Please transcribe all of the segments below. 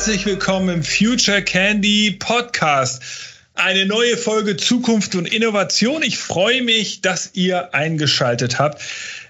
Herzlich willkommen im Future Candy Podcast. Eine neue Folge Zukunft und Innovation. Ich freue mich, dass ihr eingeschaltet habt.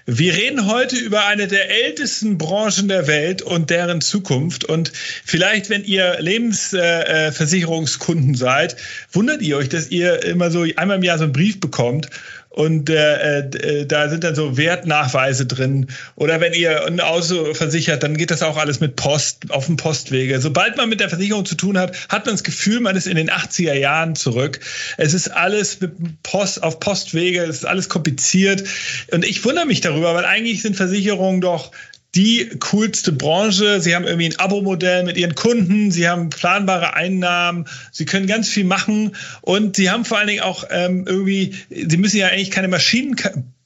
Wir reden heute über eine der ältesten Branchen der Welt und deren Zukunft. Und vielleicht, wenn ihr Lebensversicherungskunden seid, wundert ihr euch, dass ihr immer so einmal im Jahr so einen Brief bekommt und äh, äh, da sind dann so Wertnachweise drin. Oder wenn ihr ein Auto versichert, dann geht das auch alles mit Post, auf dem Postwege. Sobald man mit der Versicherung zu tun hat, hat man das Gefühl, man ist in den 80er Jahren zurück. Es ist alles mit Post, auf Postwege, es ist alles kompliziert. Und ich wundere mich darüber, weil eigentlich sind Versicherungen doch die coolste Branche. Sie haben irgendwie ein Abo-Modell mit ihren Kunden, sie haben planbare Einnahmen, sie können ganz viel machen und sie haben vor allen Dingen auch ähm, irgendwie, sie müssen ja eigentlich keine Maschinen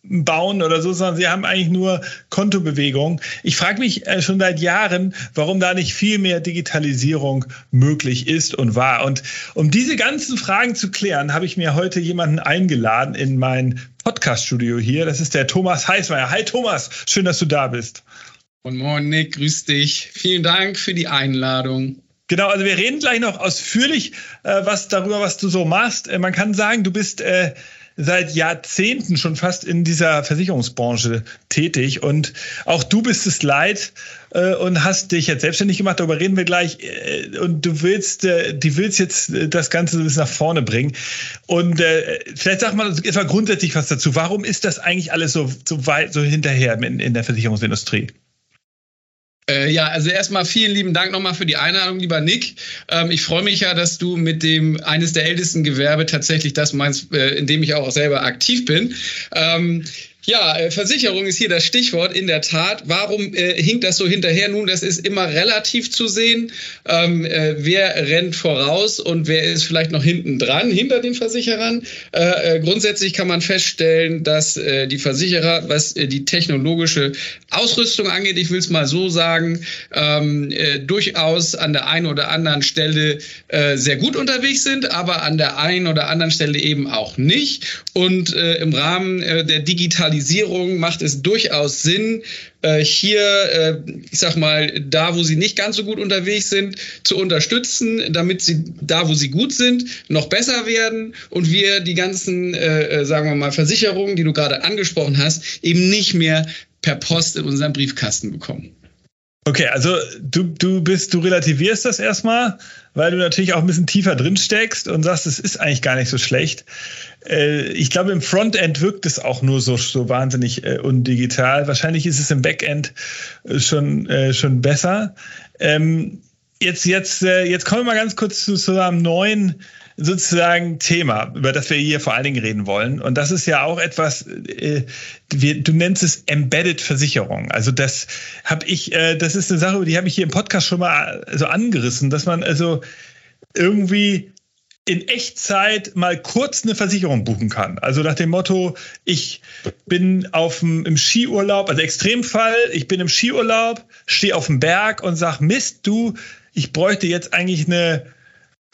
bauen oder so, sondern sie haben eigentlich nur Kontobewegung. Ich frage mich äh, schon seit Jahren, warum da nicht viel mehr Digitalisierung möglich ist und war. Und um diese ganzen Fragen zu klären, habe ich mir heute jemanden eingeladen in mein Podcast-Studio hier. Das ist der Thomas Heißmeier. Hi Thomas, schön, dass du da bist. Und moin Nick, grüß dich. Vielen Dank für die Einladung. Genau, also wir reden gleich noch ausführlich äh, was darüber, was du so machst. Äh, man kann sagen, du bist äh, seit Jahrzehnten schon fast in dieser Versicherungsbranche tätig und auch du bist es leid äh, und hast dich jetzt selbstständig gemacht. Darüber reden wir gleich. Äh, und du willst, äh, die willst jetzt das Ganze so ein bisschen nach vorne bringen. Und vielleicht sag mal etwa grundsätzlich was dazu. Warum ist das eigentlich alles so, so weit, so hinterher in, in der Versicherungsindustrie? Äh, ja, also erstmal vielen lieben Dank nochmal für die Einladung, lieber Nick. Ähm, ich freue mich ja, dass du mit dem eines der ältesten Gewerbe tatsächlich das meinst, äh, in dem ich auch selber aktiv bin. Ähm, ja, äh, Versicherung ist hier das Stichwort, in der Tat. Warum äh, hinkt das so hinterher? Nun, das ist immer relativ zu sehen. Ähm, äh, wer rennt voraus und wer ist vielleicht noch hinten dran, hinter den Versicherern? Äh, äh grundsätzlich kann man feststellen, dass äh, die Versicherer, was die technologische Ausrüstung angeht, ich will es mal so sagen, ähm, durchaus an der einen oder anderen Stelle sehr gut unterwegs sind, aber an der einen oder anderen Stelle eben auch nicht. Und im Rahmen der Digitalisierung Digitalisierung macht es durchaus Sinn, äh, hier, äh, ich sag mal, da, wo sie nicht ganz so gut unterwegs sind, zu unterstützen, damit sie da, wo sie gut sind, noch besser werden und wir die ganzen, äh, sagen wir mal, Versicherungen, die du gerade angesprochen hast, eben nicht mehr per Post in unseren Briefkasten bekommen. Okay, also du, du bist, du relativierst das erstmal, weil du natürlich auch ein bisschen tiefer drin steckst und sagst, es ist eigentlich gar nicht so schlecht. Äh, ich glaube, im Frontend wirkt es auch nur so, so wahnsinnig äh, undigital. Wahrscheinlich ist es im Backend äh, schon, schon besser. Ähm, jetzt, jetzt, jetzt kommen wir mal ganz kurz zu, zu einem neuen sozusagen Thema, über das wir hier vor allen Dingen reden wollen. Und das ist ja auch etwas, äh, wir, du nennst es Embedded Versicherung. Also das habe ich, äh, das ist eine Sache, die habe ich hier im Podcast schon mal so angerissen, dass man also irgendwie in Echtzeit mal kurz eine Versicherung buchen kann. Also nach dem Motto, ich bin auf dem, im Skiurlaub, also Extremfall, ich bin im Skiurlaub, stehe auf dem Berg und sag, Mist, du, ich bräuchte jetzt eigentlich eine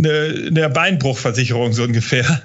eine, eine Beinbruchversicherung so ungefähr.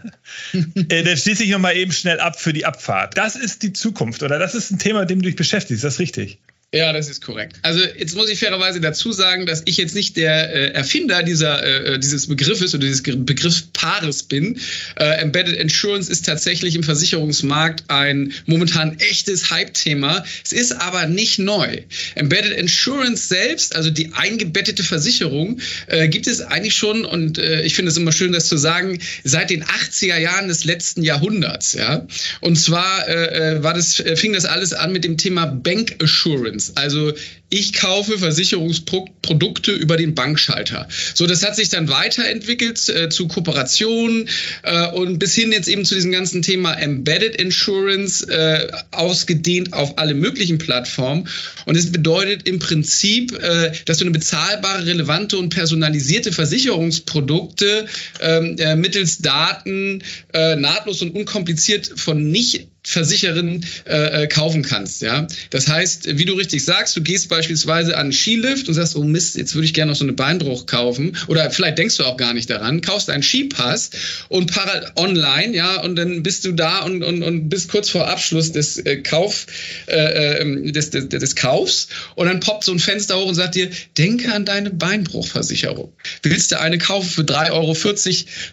äh, dann schließe ich nochmal eben schnell ab für die Abfahrt. Das ist die Zukunft oder das ist ein Thema, mit dem du dich beschäftigst. Ist das richtig? Ja, das ist korrekt. Also jetzt muss ich fairerweise dazu sagen, dass ich jetzt nicht der äh, Erfinder dieser, äh, äh dieses Begriffes oder dieses Begriffspaares bin. Äh, Embedded Insurance ist tatsächlich im Versicherungsmarkt ein momentan echtes Hype-Thema. Es ist aber nicht neu. Embedded Insurance selbst, also die eingebettete Versicherung, äh, gibt es eigentlich schon, und äh, ich finde es immer schön, das zu sagen, seit den 80er Jahren des letzten Jahrhunderts. Ja? Und zwar war das, fing das alles an mit dem Thema Bank Assurance. Also ich kaufe Versicherungsprodukte über den Bankschalter. So, das hat sich dann weiterentwickelt äh, zu Kooperationen äh, und bis hin jetzt eben zu diesem ganzen Thema Embedded Insurance äh, ausgedehnt auf alle möglichen Plattformen. Und es bedeutet im Prinzip, äh, dass du eine bezahlbare, relevante und personalisierte Versicherungsprodukte ähm, äh, mittels Daten äh, nahtlos und unkompliziert von nicht versicheren äh, äh, kaufen kannst. Ja, das heißt, wie du richtig sagst, du gehst beispielsweise an Skilift und sagst, oh Mist, jetzt würde ich gerne noch so eine Beinbruch kaufen oder vielleicht denkst du auch gar nicht daran, kaufst einen Skipass und para online, ja, und dann bist du da und, und, und bist kurz vor Abschluss des äh, Kauf äh, ähm, des, des, des Kaufs und dann poppt so ein Fenster hoch und sagt dir, denke an deine Beinbruchversicherung. Willst du eine kaufen für 3,40 Euro,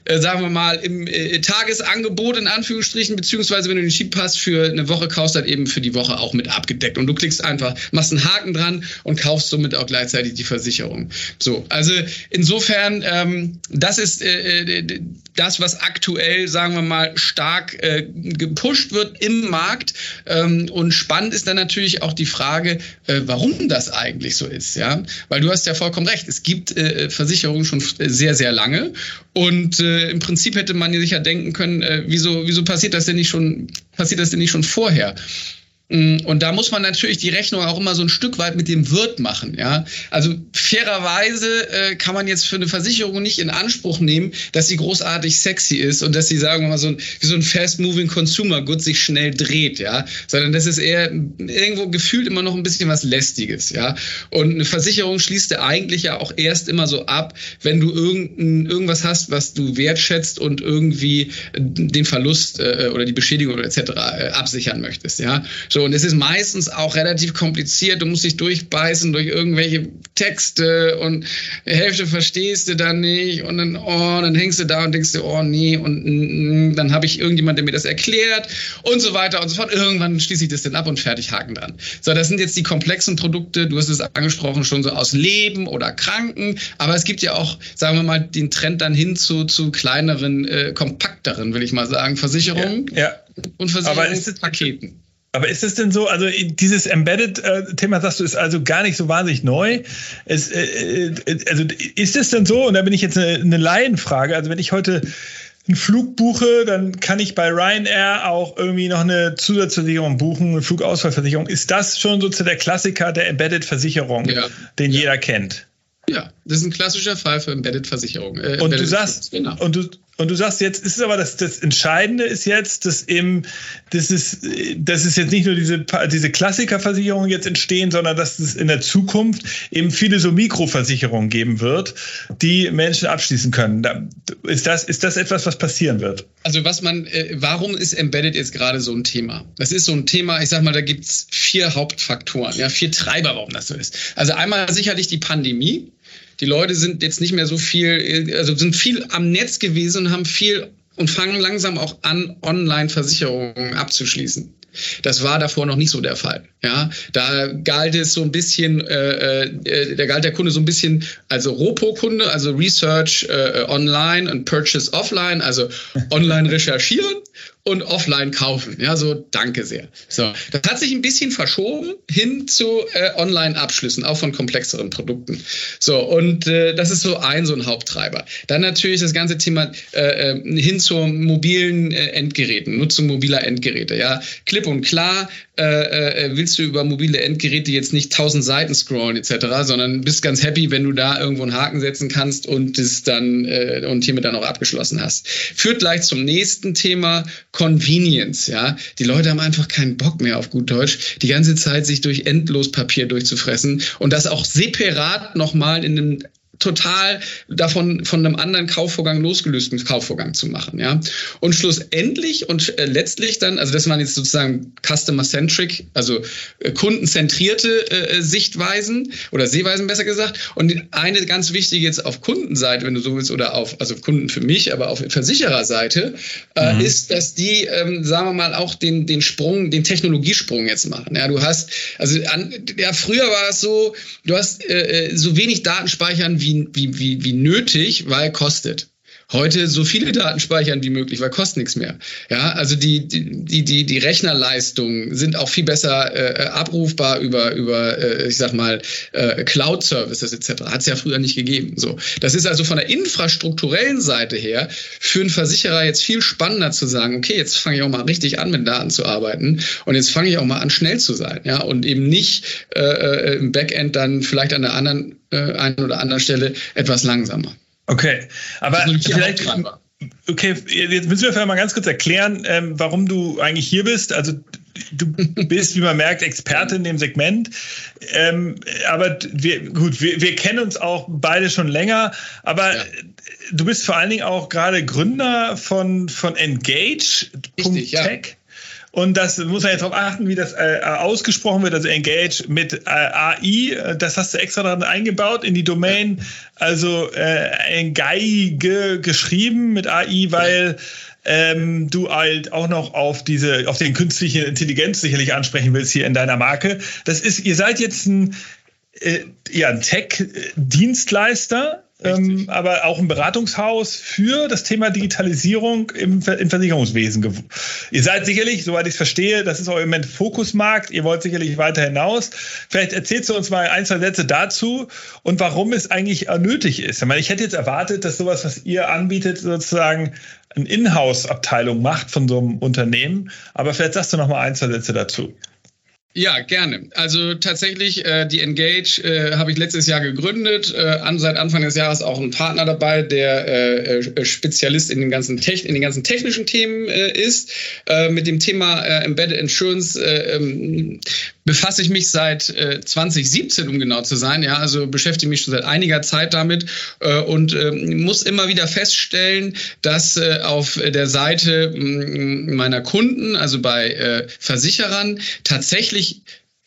äh, sagen wir mal, im äh, Tagesangebot in Anführungsstrichen, beziehungsweise wenn du den Skipass für eine Woche kaufst, dann eben für die Woche auch mit abgedeckt. Und du klickst einfach, machst einen Haken dran und kaufst somit auch gleichzeitig die Versicherung. So, also insofern, ähm, das ist äh, äh das, was aktuell, sagen wir mal, stark äh, gepusht wird im Markt. Ähm, und spannend ist dann natürlich auch die Frage, äh, warum das eigentlich so ist. Ja, weil du hast ja vollkommen recht. Es gibt äh, Versicherungen schon sehr, sehr lange. Und äh, im Prinzip hätte man sich ja denken können, äh, wieso, wieso passiert das denn nicht schon, passiert das denn nicht schon vorher? Mm, und da muss man natürlich die Rechnung auch immer so ein Stück weit mit dem Wirt machen. Ja? Also fairerweise äh, kann man jetzt für eine Versicherung nicht in Anspruch nehmen, dass sie großartig sexy ist und dass sie, sagen wir mal, so ein, wie so ein fast-moving Consumer Good sich schnell dreht, ja. Sondern das ist eher irgendwo gefühlt immer noch ein bisschen was Lästiges, ja. Und eine Versicherung schließt ja eigentlich ja auch erst immer so ab, wenn du irgendein, irgendwas hast, was du wertschätzt und irgendwie den Verlust äh, oder die Beschädigung etc. Äh, absichern möchtest, ja. So, und es ist meistens auch relativ kompliziert. Du musst dich durchbeißen durch irgendwelche Texte und die Hälfte verstehst du dann nicht und dann, oh, dann hängst du da und denkst dir, oh nee, und mm, mm dann habe ich irgendjemand, der mir das erklärt und so weiter und so fort. Irgendwann schließe ich das dann ab und fertig Haken dran. So, das sind jetzt die komplexen Produkte, du hast es angesprochen, schon so aus Leben oder Kranken, aber es gibt ja auch, sagen wir mal, den Trend dann hin zu, zu kleineren, äh, kompakteren, will ich mal sagen, Versicherungen ja, ja. und Versicherungspaketen. Aber ist es denn so, also dieses Embedded-Thema, sagst du, ist also gar nicht so wahnsinnig neu. Es, äh, äh, also ist es denn so, und da bin ich jetzt eine, eine Laienfrage, also wenn ich heute einen Flug buche, dann kann ich bei Ryanair auch irgendwie noch eine Zusatzversicherung buchen, eine Flugausfallversicherung. Ist das schon so zu der Klassiker der Embedded-Versicherung, ja. den ja. jeder kennt? Ja, das ist ein klassischer Fall für Embedded-Versicherung. Äh, und, du sagst, genau. und, du, und du sagst jetzt, ist es aber das, das Entscheidende ist jetzt, dass eben, das ist, dass es jetzt nicht nur diese, diese Klassikerversicherungen jetzt entstehen, sondern dass es in der Zukunft eben viele so Mikroversicherungen geben wird, die Menschen abschließen können. Ist das, ist das etwas, was passieren wird? Also was man, äh, warum ist Embedded jetzt gerade so ein Thema? Das ist so ein Thema, ich sag mal, da gibt's vier Hauptfaktoren, ja, vier Treiber, warum das so ist. Also einmal sicherlich die Pandemie. Die Leute sind jetzt nicht mehr so viel, also sind viel am Netz gewesen und haben viel und fangen langsam auch an, Online-Versicherungen abzuschließen. Das war davor noch nicht so der Fall. Ja, da galt es so ein bisschen, äh, äh, da galt der Kunde so ein bisschen also Ropo-Kunde, also Research äh, online und Purchase offline, also online recherchieren und offline kaufen. Ja, so danke sehr. So, das hat sich ein bisschen verschoben hin zu äh, Online-Abschlüssen, auch von komplexeren Produkten. So, und äh, das ist so ein so ein Haupttreiber. Dann natürlich das ganze Thema äh, äh hin zu mobilen äh, Endgeräten, Nutzung mobiler Endgeräte. Ja, klipp und klar äh, äh, willst du über mobile Endgeräte jetzt nicht tausend Seiten scrollen etc., sondern bist ganz happy, wenn du da irgendwo einen Haken setzen kannst und es dann äh, und hiermit dann auch abgeschlossen hast. Führt gleich zum nächsten Thema Convenience. Ja, die Leute haben einfach keinen Bock mehr auf gut Deutsch, die ganze Zeit sich durch endlos Papier durchzufressen und das auch separat nochmal in einem total davon von einem anderen Kaufvorgang losgelösten Kaufvorgang zu machen, ja. Und schlussendlich und äh, letztlich dann, also das waren jetzt sozusagen Customer-centric, also äh, kundenzentrierte äh, Sichtweisen oder Sehweisen besser gesagt. Und eine ganz wichtige jetzt auf Kundenseite, wenn du so willst, oder auf, also Kunden für mich, aber auf Versichererseite, äh, mhm. ist, dass die, ähm, sagen wir mal, auch den, den Sprung, den Technologiesprung jetzt machen. Ja, du hast, also an, ja, früher war es so, du hast äh, äh so wenig Daten speichern wie, wie, wie, wie nötig, weil kostet heute so viele Daten speichern wie möglich, weil kostet nichts mehr. Ja, also die, die, die, die Rechnerleistungen sind auch viel besser äh, abrufbar über, über äh, ich sag mal, äh, Cloud-Services etc. Hat es ja früher nicht gegeben. So. Das ist also von der infrastrukturellen Seite her für einen Versicherer jetzt viel spannender zu sagen, okay, jetzt fange ich auch mal richtig an, mit Daten zu arbeiten und jetzt fange ich auch mal an, schnell zu sein. Ja, und eben nicht äh, äh im Backend dann vielleicht an der anderen, äh, einen oder anderen Stelle etwas langsamer. Okay, aber vielleicht, Okay, jetzt müssen wir vielleicht mal ganz kurz erklären, ähm, warum du eigentlich hier bist. Also du bist, wie man merkt, Experte in dem Segment. Ähm, aber wir, gut, wir, wir kennen uns auch beide schon länger, aber ja. du bist vor allen Dingen auch gerade Gründer von, von Engage.tech. Ja. Und das muss man jetzt darauf achten, wie das äh, ausgesprochen wird, also Engage mit äh, AI. Das hast du extra dran eingebaut in die Domain. Also äh, Engage geschrieben mit AI, weil ähm, du halt auch noch auf diese, auf den künstlichen Intelligenz sicherlich ansprechen willst hier in deiner Marke. Das ist, ihr seid jetzt ein, äh, ja, ein Tech-Dienstleister ähm, aber auch ein Beratungshaus für das Thema Digitalisierung im, im Versicherungswesen. Ihr seid sicherlich, soweit ich es verstehe, das ist euer Moment Fokusmarkt. Ihr wollt sicherlich weiter hinaus. Vielleicht erzählst du uns mal ein, zwei Sätze dazu und warum es eigentlich nötig ist. Ich, meine, ich hätte jetzt erwartet, dass sowas, was ihr anbietet, sozusagen eine Inhouse-Abteilung macht von so einem Unternehmen. Aber vielleicht sagst du noch mal ein, zwei Sätze dazu. Ja, gerne. Also tatsächlich, äh, die Engage äh, habe ich letztes Jahr gegründet. Äh, an, seit Anfang des Jahres auch ein Partner dabei, der äh, äh Spezialist in den ganzen, Techn in den ganzen technischen Themen äh, ist. Äh, mit dem Thema äh, Embedded Insurance äh, ähm, befasse ich mich seit äh, 2017, um genau zu sein. Ja, also beschäftige mich schon seit einiger Zeit damit äh, und äh, muss immer wieder feststellen, dass äh, auf der Seite mh, meiner Kunden, also bei äh, Versicherern, tatsächlich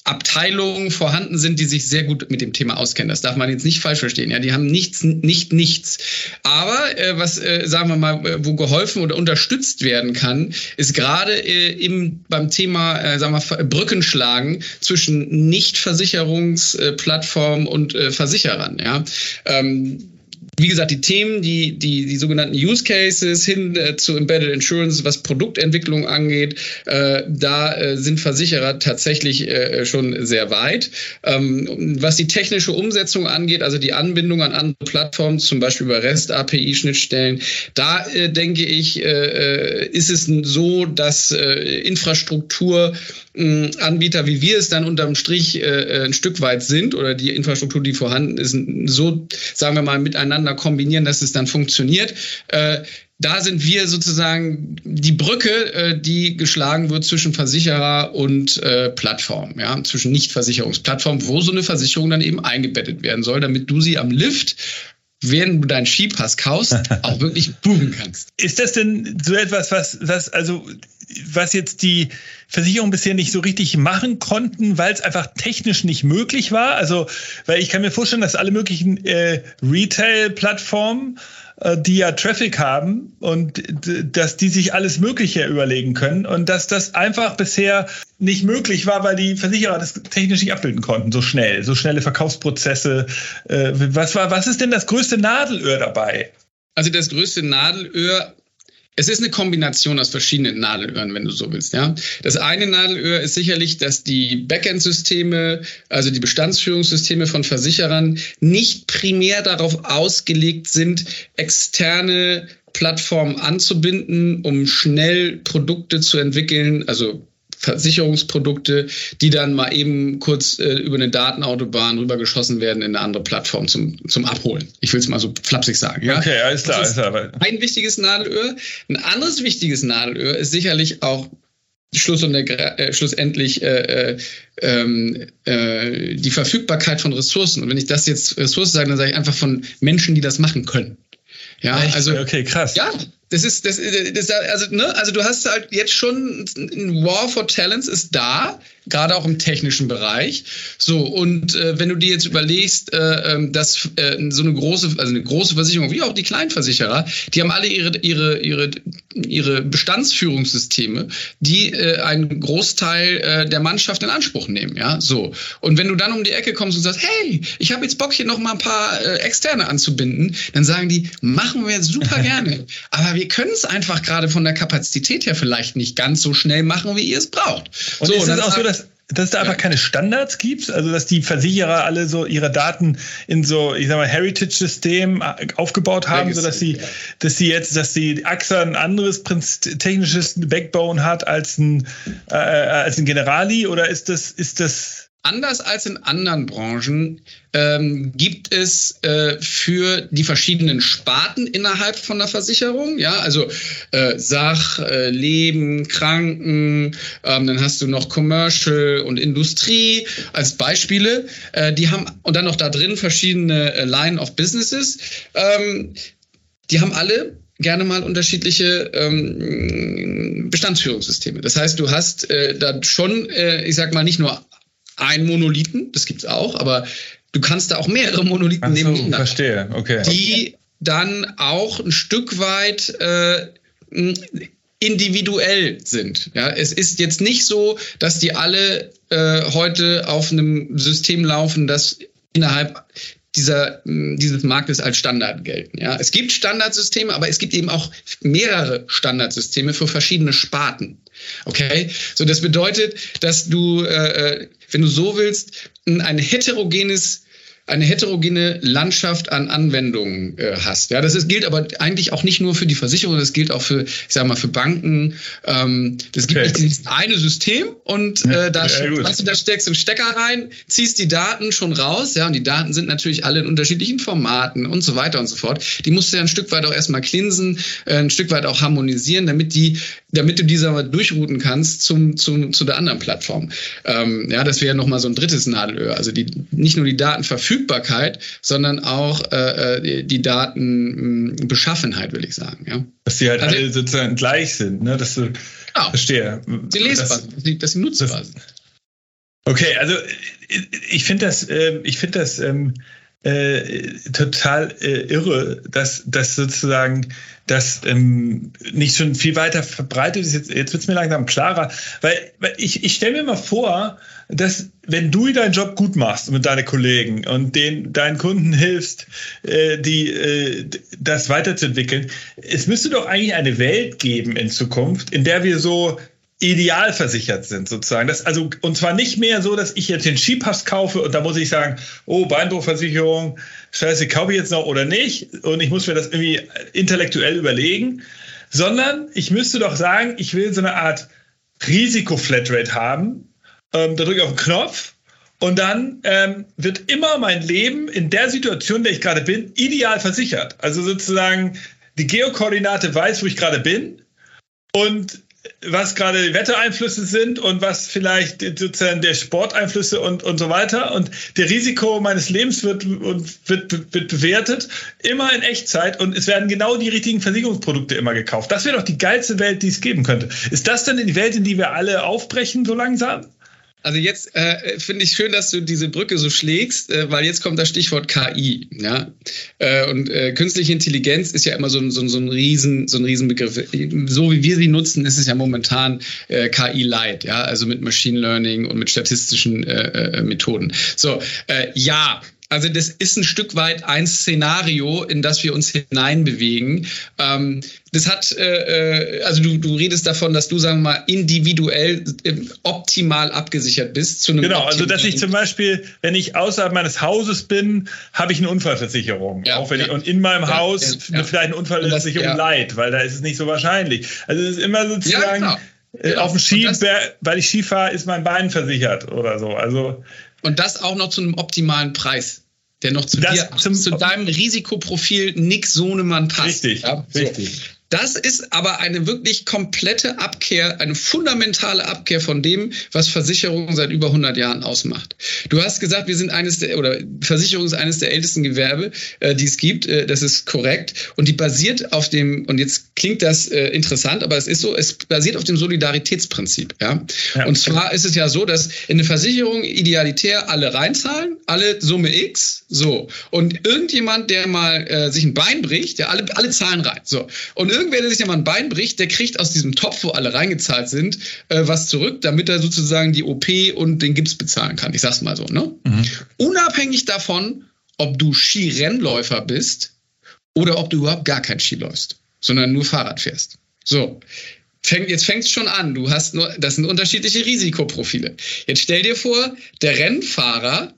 Abteilungen vorhanden sind, die sich sehr gut mit dem Thema auskennen. Das darf man jetzt nicht falsch verstehen. Ja, die haben nichts, nicht nichts. Aber äh, was, äh, sagen wir mal, äh, wo geholfen oder unterstützt werden kann, ist gerade äh, im beim Thema, äh, sagen wir, Brückenschlagen zwischen Nichtversicherungsplattformen und äh, Versicherern. Ja. Ähm, wie gesagt, die Themen, die, die, die sogenannten Use Cases hin äh, zu Embedded Insurance, was Produktentwicklung angeht, äh, da äh, sind Versicherer tatsächlich äh, schon sehr weit. Ähm, was die technische Umsetzung angeht, also die Anbindung an andere Plattformen, zum Beispiel über REST-API-Schnittstellen, da äh, denke ich, äh, ist es so, dass Infrastruktur Anbieter, wie wir es dann unterm Strich ein Stück weit sind oder die Infrastruktur, die vorhanden ist, so, sagen wir mal, miteinander kombinieren, dass es dann funktioniert. Äh, da sind wir sozusagen die Brücke, äh, die geschlagen wird zwischen Versicherer und äh, Plattform, ja, zwischen Nichtversicherungsplattform, wo so eine Versicherung dann eben eingebettet werden soll, damit du sie am Lift während du deinen Skipass kaufst, auch wirklich buchen kannst. Ist das denn so etwas, was, was, also, was jetzt die Versicherungen bisher nicht so richtig machen konnten, weil es einfach technisch nicht möglich war? Also, weil ich kann mir vorstellen, dass alle möglichen äh, Retail-Plattformen äh, die ja Traffic haben und dass die sich alles Mögliche überlegen können und dass das einfach bisher nicht möglich war, weil die Versicherer das technisch nicht abbilden konnten, so schnell, so schnelle Verkaufsprozesse. Äh, was war, was ist denn das größte Nadelöhr dabei? Also das größte Nadelöhr es ist eine Kombination aus verschiedenen Nadelöhren, wenn du so willst. Ja, das eine Nadelöhr ist sicherlich, dass die Backend-Systeme, also die Bestandsführungssysteme von Versicherern, nicht primär darauf ausgelegt sind, externe Plattformen anzubinden, um schnell Produkte zu entwickeln, also Versicherungsprodukte, die dann mal eben kurz äh, über eine Datenautobahn rübergeschossen werden in eine andere Plattform zum, zum Abholen. Ich will es mal so flapsig sagen. Ja? Okay, alles klar. Alles klar. Ein wichtiges Nadelöhr. Ein anderes wichtiges Nadelöhr ist sicherlich auch Schluss und der, äh, schlussendlich äh, äh, ähm, äh, die Verfügbarkeit von Ressourcen. Und wenn ich das jetzt Ressourcen sage, dann sage ich einfach von Menschen, die das machen können. Ja, Echt? also okay, krass. Ja, das ist, das, das, also, ne, also du hast halt jetzt schon ein War for Talents ist da, gerade auch im technischen Bereich. So, und äh, wenn du dir jetzt überlegst, äh, ähm, dass äh, so eine große, also eine große Versicherung, wie auch die Kleinversicherer, die haben alle ihre, ihre, ihre, ihre Bestandsführungssysteme, die äh, einen Großteil äh, der Mannschaft in Anspruch nehmen. Ja, so. Und wenn du dann um die Ecke kommst und sagst, hey, ich habe jetzt Bock, hier noch mal ein paar äh, Externe anzubinden, dann sagen die, machen wir super gerne. Aber wir können es einfach gerade von der Kapazität her vielleicht nicht ganz so schnell machen, wie ihr es braucht. Und so, ist es auch so, dass dass es da einfach ja. keine Standards gibt, also dass die Versicherer alle so ihre Daten in so, ich sag mal, Heritage-System aufgebaut haben, so dass sie, ja. dass sie jetzt, dass die AXA ein anderes technisches Backbone hat als ein, äh, als ein Generali oder ist das, ist das anders als in anderen Branchen ähm, gibt es äh, für die verschiedenen Sparten innerhalb von der Versicherung, ja, also äh, Sach, äh, Leben, Kranken, ähm, dann hast du noch Commercial und Industrie als Beispiele. Äh, die haben und dann noch da drin verschiedene äh, Line of Businesses. Ähm, die haben alle gerne mal unterschiedliche ähm, Bestandsführungssysteme. Das heißt, du hast äh, da schon, äh, ich sag mal, nicht nur ein Monolithen, das gibt's auch, aber du kannst da auch mehrere Monolithen so, nebeneinander. Verstehe, okay. Die dann auch ein Stück weit äh, individuell sind. Ja, es ist jetzt nicht so, dass die alle äh, heute auf einem System laufen, das innerhalb dieser, dieses Marktes als Standard gelten. Ja, es gibt Standardsysteme, aber es gibt eben auch mehrere Standardsysteme für verschiedene Sparten. Okay, so das bedeutet, dass du, äh, äh wenn du so willst, ein heterogenes eine heterogene Landschaft an Anwendungen äh, hast. Ja, das ist, gilt aber eigentlich auch nicht nur für die Versicherung, das gilt auch für, ich sag mal, für Banken. Ähm, das gibt okay. nicht dieses eine System und äh, da, ja, weißt du, da steckst du einen Stecker rein, ziehst die Daten schon raus, ja, und die Daten sind natürlich alle in unterschiedlichen Formaten und so weiter und so fort. Die musst du ja ein Stück weit auch erstmal cleansen, äh, ein Stück weit auch harmonisieren, damit die, damit du diese durchrouten kannst zum, zum, zu der anderen Plattform. Ähm, ja, das wäre nochmal so ein drittes Nadelöhr. Also die, nicht nur die Daten verfügbar Verfügbarkeit, sondern auch äh, äh die Datenbeschaffenheit, will ich sagen. Ja. Dass die halt also, alle sozusagen gleich sind, ne? Dass du genau. verstehe. Die lesbar sind, dass sie nutzbar sind. Okay, also ich finde das, äh, ich finde das ähm, äh, total äh, irre, dass, dass sozusagen das ähm, nicht schon viel weiter verbreitet ist. Jetzt, jetzt wird es mir langsam klarer, weil, weil ich, ich stelle mir mal vor, dass wenn du deinen Job gut machst mit deinen Kollegen und den deinen Kunden hilfst, äh, die äh, das weiterzuentwickeln, es müsste doch eigentlich eine Welt geben in Zukunft, in der wir so ideal versichert sind, sozusagen. Das, also, und zwar nicht mehr so, dass ich jetzt den Skipass kaufe und da muss ich sagen, oh, Beinbruchversicherung, scheiße, kaufe ich jetzt noch oder nicht? Und ich muss mir das irgendwie intellektuell überlegen, sondern ich müsste doch sagen, ich will so eine Art Risiko-Flatrate haben. Ähm, da drücke ich auf den Knopf und dann ähm, wird immer mein Leben in der Situation, in der ich gerade bin, ideal versichert. Also sozusagen die Geokoordinate weiß, wo ich gerade bin und was gerade die Wettereinflüsse sind und was vielleicht sozusagen der Sporteinflüsse und, und so weiter. Und der Risiko meines Lebens wird, wird, wird bewertet, immer in Echtzeit und es werden genau die richtigen Versicherungsprodukte immer gekauft. Das wäre doch die geilste Welt, die es geben könnte. Ist das dann die Welt, in die wir alle aufbrechen, so langsam? Also jetzt äh, finde ich schön, dass du diese Brücke so schlägst, äh, weil jetzt kommt das Stichwort KI. Ja? Äh, und äh, künstliche Intelligenz ist ja immer so, so, so, ein Riesen, so ein Riesenbegriff. So wie wir sie nutzen, ist es ja momentan äh, KI Light, ja, also mit Machine Learning und mit statistischen äh, Methoden. So, ja, also das ist ein Stück weit ein Szenario, in das wir uns hineinbewegen. Ähm, das hat, äh, äh, also du, du redest davon, dass du, sagen wir mal, individuell äh, optimal abgesichert bist. Zu einem genau, also dass ich zum Beispiel, wenn ich außerhalb meines Hauses bin, habe ich eine Unfallversicherung. Ja, auch wenn ja. ich, und in meinem ja, Haus vielleicht eine Unfallversicherung das, leid, weil da ist es nicht so wahrscheinlich. Also es ist immer sozusagen. Genau. Äh, auf dem Ski, weil ich Ski fahre, ist mein Bein versichert oder so. Also und das auch noch zu einem optimalen Preis, der noch zu, dir, zu deinem Risikoprofil Nick Sohnemann passt. Richtig, ja? so. richtig. Das ist aber eine wirklich komplette Abkehr, eine fundamentale Abkehr von dem, was Versicherung seit über 100 Jahren ausmacht. Du hast gesagt, wir sind eines der, oder Versicherung ist eines der ältesten Gewerbe, äh, die es gibt. Äh, das ist korrekt. Und die basiert auf dem, und jetzt klingt das äh, interessant, aber es ist so, es basiert auf dem Solidaritätsprinzip. Ja? ja. Und zwar ist es ja so, dass in eine Versicherung idealitär alle reinzahlen, alle Summe X, so. Und irgendjemand, der mal äh, sich ein Bein bricht, ja, alle, alle zahlen rein. So. Und irgendwer, der sich ja mal ein Bein bricht, der kriegt aus diesem Topf, wo alle reingezahlt sind, äh, was zurück, damit er sozusagen die OP und den Gips bezahlen kann. Ich sag's mal so, ne? Mhm. Unabhängig davon, ob du Skirennläufer bist oder ob du überhaupt gar kein Ski läufst, sondern nur Fahrrad fährst. So. Fäng, jetzt fängst schon an. Du hast nur, das sind unterschiedliche Risikoprofile. Jetzt stell dir vor, der Rennfahrer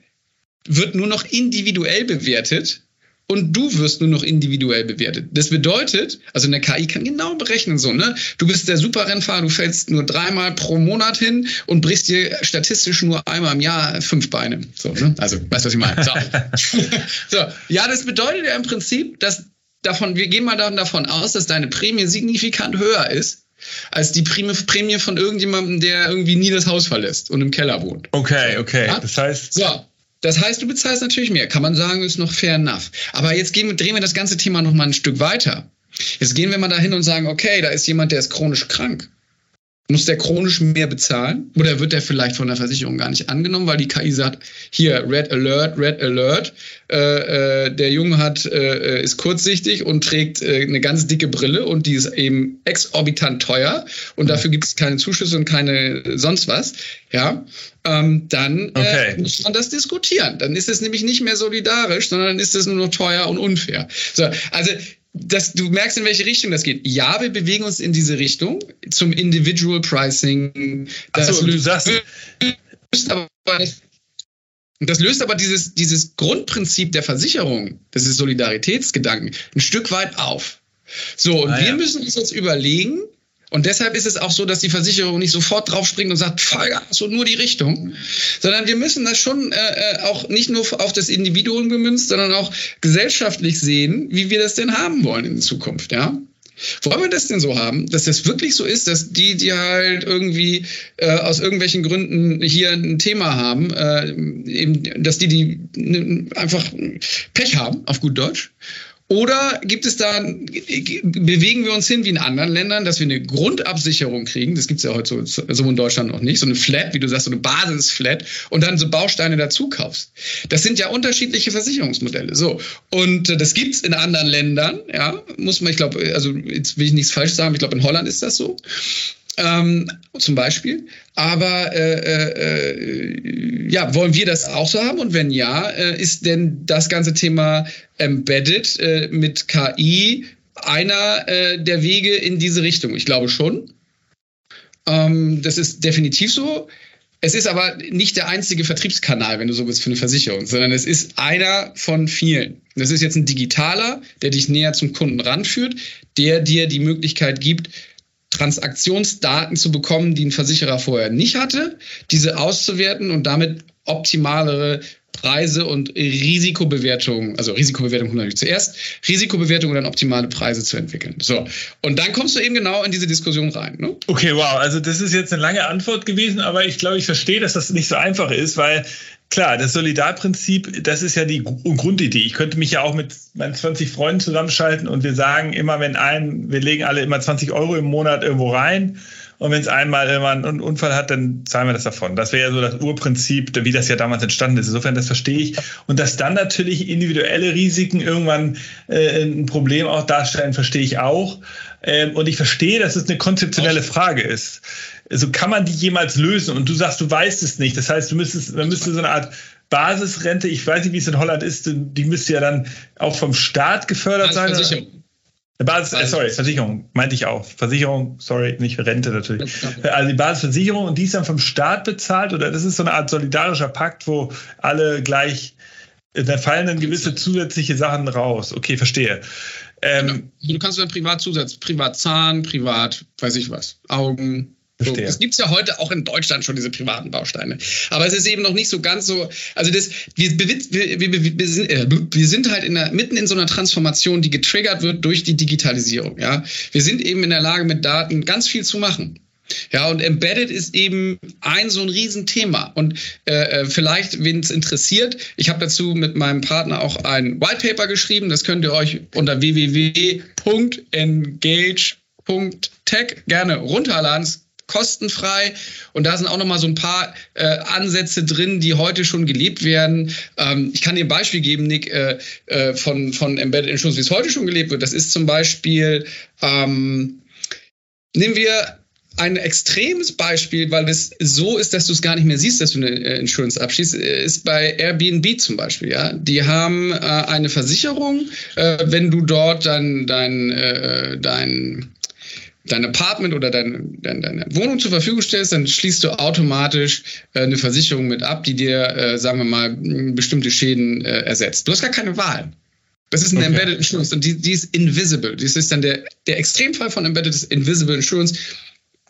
wird nur noch individuell bewertet und du wirst nur noch individuell bewertet. Das bedeutet, also eine KI kann genau berechnen so, ne? Du bist der Superrennfahrer, du fällst nur dreimal pro Monat hin und brichst dir statistisch nur einmal im Jahr fünf Beine. So, ne? Also, weißt du, was ich meine? So. so. Ja, das bedeutet ja im Prinzip, dass davon, wir gehen mal davon aus, dass deine Prämie signifikant höher ist als die Prämie von irgendjemandem, der irgendwie nie das Haus verlässt und im Keller wohnt. Okay, okay. Das heißt. So. Das heißt, du bezahlst natürlich mehr. Kann man sagen, ist noch fair enough. Aber jetzt gehen, drehen wir das ganze Thema noch mal ein Stück weiter. Jetzt gehen wir mal dahin und sagen, okay, da ist jemand, der ist chronisch krank. Muss der chronisch mehr bezahlen? Oder wird der vielleicht von der Versicherung gar nicht angenommen, weil die KI sagt, hier, Red Alert, Red Alert, äh, äh, der Junge hat, äh, ist kurzsichtig und trägt äh, eine ganz dicke Brille und die ist eben exorbitant teuer und dafür gibt es keine Zuschüsse und keine sonst was, ja, ähm, dann äh, okay. muss man das diskutieren. Dann ist es nämlich nicht mehr solidarisch, sondern dann ist es nur noch teuer und unfair. So, also das, du merkst, in welche Richtung das geht. Ja, wir bewegen uns in diese Richtung zum Individual Pricing. Das Achso, löst, sagst. Löst aber, das löst aber dieses, dieses Grundprinzip der Versicherung, das ist Solidaritätsgedanken, ein Stück weit auf. So, und ah, wir ja. müssen uns jetzt überlegen, und deshalb ist es auch so, dass die Versicherung nicht sofort draufspringt und sagt, Vollgas und nur die Richtung, sondern wir müssen das schon äh, äh, auch nicht nur auf das Individuum gemünzt, sondern auch gesellschaftlich sehen, wie wir das denn haben wollen in Zukunft, ja. Wollen wir das denn so haben, dass das wirklich so ist, dass die, die halt irgendwie äh, aus irgendwelchen Gründen hier ein Thema haben, äh, eben, dass die, die einfach Pech haben, auf gut Deutsch, oder gibt es da, bewegen wir uns hin wie in anderen Ländern, dass wir eine Grundabsicherung kriegen, das gibt es ja heute so, so in Deutschland noch nicht, so eine Flat, wie du sagst, so eine Basisflat und dann so Bausteine dazu kaufst. Das sind ja unterschiedliche Versicherungsmodelle. So. Und äh, das gibt es in anderen Ländern, ja, muss man, ich glaube, also jetzt will ich nichts falsch sagen, ich glaube, in Holland ist das so ähm, zum Beispiel. Aber äh, äh, äh, ja, wollen wir das auch so haben? Und wenn ja, äh, ist denn das ganze Thema Embedded äh, mit KI einer äh, der Wege in diese Richtung? Ich glaube schon. Ähm, das ist definitiv so. Es ist aber nicht der einzige Vertriebskanal, wenn du so willst, für eine Versicherung, sondern es ist einer von vielen. Das ist jetzt ein digitaler, der dich näher zum Kunden ranführt, der dir die Möglichkeit gibt, Transaktionsdaten zu bekommen, die ein Versicherer vorher nicht hatte, diese auszuwerten und damit optimalere Preise und Risikobewertung, also Risikobewertung natürlich zuerst, Risikobewertung und dann optimale Preise zu entwickeln. So. Und dann kommst du eben genau in diese Diskussion rein. Ne? Okay, wow. Also das ist jetzt eine lange Antwort gewesen, aber ich glaube, ich verstehe, dass das nicht so einfach ist, weil Klar, das Solidarprinzip, das ist ja die Grundidee. Ich könnte mich ja auch mit meinen 20 Freunden zusammenschalten und wir sagen immer, wenn ein, wir legen alle immer 20 Euro im Monat irgendwo rein und wenn es einmal irgendwann einen Unfall hat, dann zahlen wir das davon. Das wäre ja so das Urprinzip, wie das ja damals entstanden ist. Insofern, das verstehe ich. Und dass dann natürlich individuelle Risiken irgendwann äh, ein Problem auch darstellen, verstehe ich auch. Ähm, und ich verstehe, dass es eine konzeptionelle Frage ist. Also kann man die jemals lösen? Und du sagst, du weißt es nicht. Das heißt, du müsstest, man müsste so eine Art Basisrente, ich weiß nicht, wie es in Holland ist, die müsste ja dann auch vom Staat gefördert sein. Versicherung. Basis, äh, sorry, Versicherung, meinte ich auch. Versicherung, sorry, nicht Rente natürlich. Also die Basisversicherung und die ist dann vom Staat bezahlt oder das ist so eine Art solidarischer Pakt, wo alle gleich, da fallen dann gewisse zusätzliche Sachen raus. Okay, verstehe. Ähm, genau. Du kannst dann Privatzusatz, Privatzahn, Privat, weiß ich was, Augen, so, das gibt es ja heute auch in Deutschland schon, diese privaten Bausteine. Aber es ist eben noch nicht so ganz so. Also das, wir, wir, wir, wir, sind, äh, wir sind halt in der, mitten in so einer Transformation, die getriggert wird durch die Digitalisierung. Ja? Wir sind eben in der Lage, mit Daten ganz viel zu machen. Ja, und Embedded ist eben ein so ein Riesenthema. Und äh, äh vielleicht, wen es interessiert, ich habe dazu mit meinem Partner auch ein White Paper geschrieben. Das könnt ihr euch unter www.engage.tech gerne runterladen kostenfrei. Und da sind auch noch mal so ein paar äh, Ansätze drin, die heute schon gelebt werden. Ähm, ich kann dir ein Beispiel geben, Nick, äh, äh, von, von Embedded Insurance, wie es heute schon gelebt wird. Das ist zum Beispiel, ähm, nehmen wir ein extremes Beispiel, weil es so ist, dass du es gar nicht mehr siehst, dass du eine äh, Insurance abschließt, äh, ist bei Airbnb zum Beispiel. Ja, die haben äh, eine Versicherung, äh, wenn du dort dein dein äh, dein dein Apartment oder dein, dein, deine Wohnung zur Verfügung stellst, dann schließt du automatisch äh, eine Versicherung mit ab, die dir, äh, sagen wir mal, bestimmte Schäden äh, ersetzt. Du hast gar keine Wahl. Das ist eine okay. Embedded Insurance und die, die ist invisible. Das ist dann der, der Extremfall von Embedded Invisible Insurance.